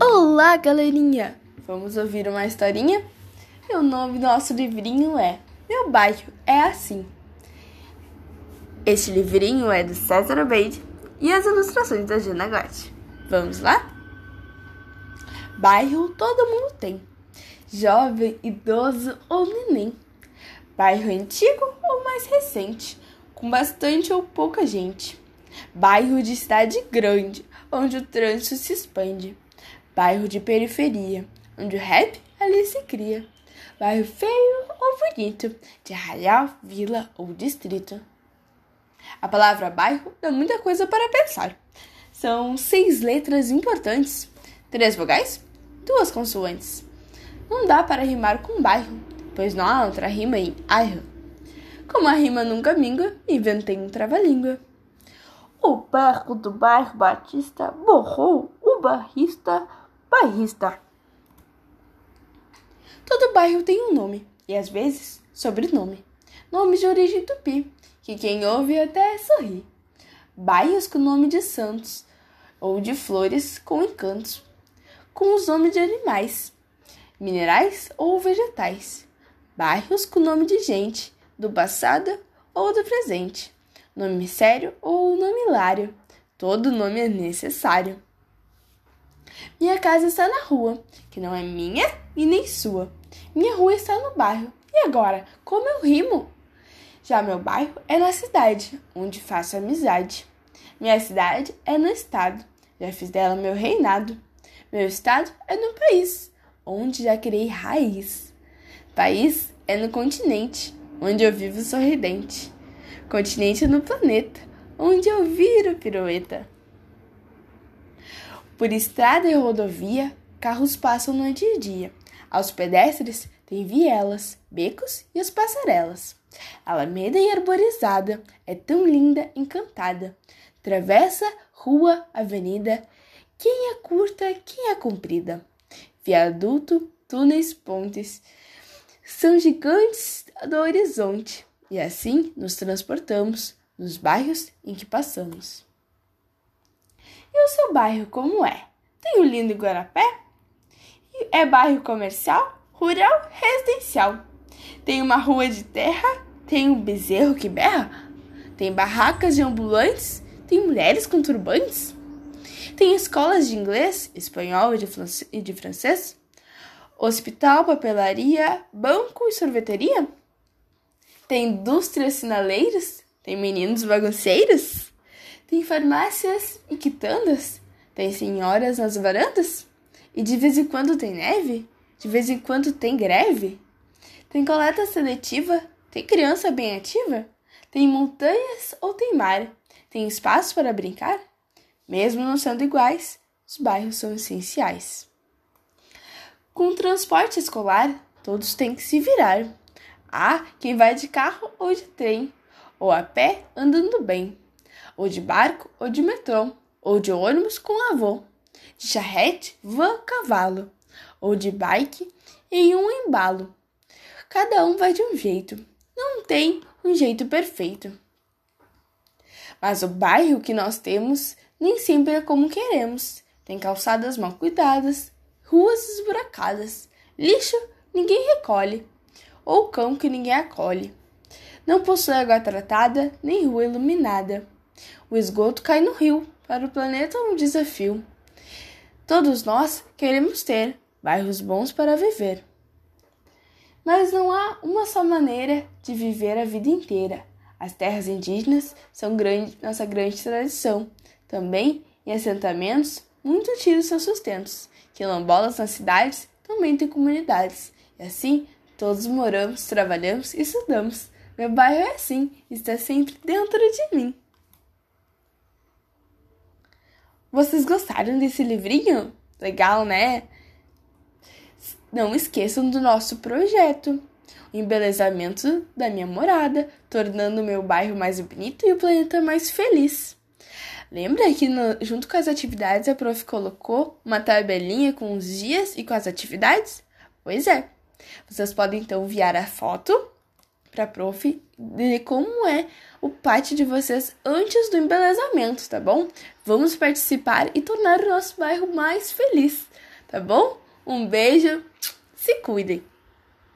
Olá, galerinha! Vamos ouvir uma historinha? E o nome do nosso livrinho é Meu Bairro é Assim. Este livrinho é do César Obeide e as ilustrações da Gina Gotti. Vamos lá? Bairro todo mundo tem, jovem, idoso ou neném. Bairro antigo ou mais recente, com bastante ou pouca gente. Bairro de cidade grande, onde o trânsito se expande bairro de periferia, onde o rap ali se cria. Bairro feio ou bonito, de arraial, vila ou distrito. A palavra bairro dá muita coisa para pensar. São seis letras importantes, três vogais, duas consoantes. Não dá para rimar com bairro, pois não há outra rima em bairro. Como a rima nunca mingua, inventei um trava-língua. O barco do bairro Batista borrou o barrista bairrista. Todo bairro tem um nome e às vezes sobrenome. Nomes de origem tupi, que quem ouve até sorri. Bairros com nome de santos ou de flores com encantos, com os nomes de animais, minerais ou vegetais. Bairros com nome de gente, do passado ou do presente. Nome sério ou nome hilário. Todo nome é necessário. Minha casa está na rua, que não é minha e nem sua. Minha rua está no bairro. E agora, como eu rimo? Já meu bairro é na cidade, onde faço amizade. Minha cidade é no estado, já fiz dela meu reinado. Meu estado é no país, onde já criei raiz. País é no continente, onde eu vivo sorridente. Continente é no planeta, onde eu viro pirueta. Por estrada e rodovia, carros passam no dia a dia. Aos pedestres tem vielas, becos e as passarelas. Alameda e arborizada, é tão linda, encantada. Travessa, rua, avenida, quem é curta, quem é comprida. Viaduto, túneis, pontes, são gigantes do horizonte. E assim nos transportamos nos bairros em que passamos. E o seu bairro como é? Tem o lindo Guarapé? É bairro comercial, rural, residencial. Tem uma rua de terra, tem um bezerro que berra, tem barracas de ambulantes, tem mulheres com turbantes, tem escolas de inglês, espanhol e de francês, hospital, papelaria, banco e sorveteria. Tem indústrias sinaleiras, tem meninos bagunceiros. Tem farmácias e quitandas? Tem senhoras nas varandas? E de vez em quando tem neve? De vez em quando tem greve? Tem coleta seletiva? Tem criança bem ativa? Tem montanhas ou tem mar? Tem espaço para brincar? Mesmo não sendo iguais, os bairros são essenciais. Com o transporte escolar, todos têm que se virar. Há quem vai de carro ou de trem, ou a pé andando bem ou de barco ou de metrô, ou de ônibus com avô, de charrete, van, cavalo, ou de bike em um embalo. Cada um vai de um jeito, não tem um jeito perfeito. Mas o bairro que nós temos nem sempre é como queremos. Tem calçadas mal cuidadas, ruas esburacadas, lixo ninguém recolhe, ou cão que ninguém acolhe. Não possui água tratada nem rua iluminada. O esgoto cai no rio. Para o planeta é um desafio. Todos nós queremos ter bairros bons para viver. Mas não há uma só maneira de viver a vida inteira. As terras indígenas são grande, nossa grande tradição. Também em assentamentos, muitos tiram seus sustentos. Quilombolas nas cidades também têm comunidades. E assim, todos moramos, trabalhamos e estudamos. Meu bairro é assim, está sempre dentro de mim. Vocês gostaram desse livrinho? Legal, né? Não esqueçam do nosso projeto, o embelezamento da minha morada, tornando o meu bairro mais bonito e o planeta mais feliz. Lembra que no, junto com as atividades a prof colocou uma tabelinha com os dias e com as atividades? Pois é. Vocês podem então enviar a foto para prof de como é o pátio de vocês antes do embelezamento, tá bom? Vamos participar e tornar o nosso bairro mais feliz. tá bom? Um beijo, se cuidem!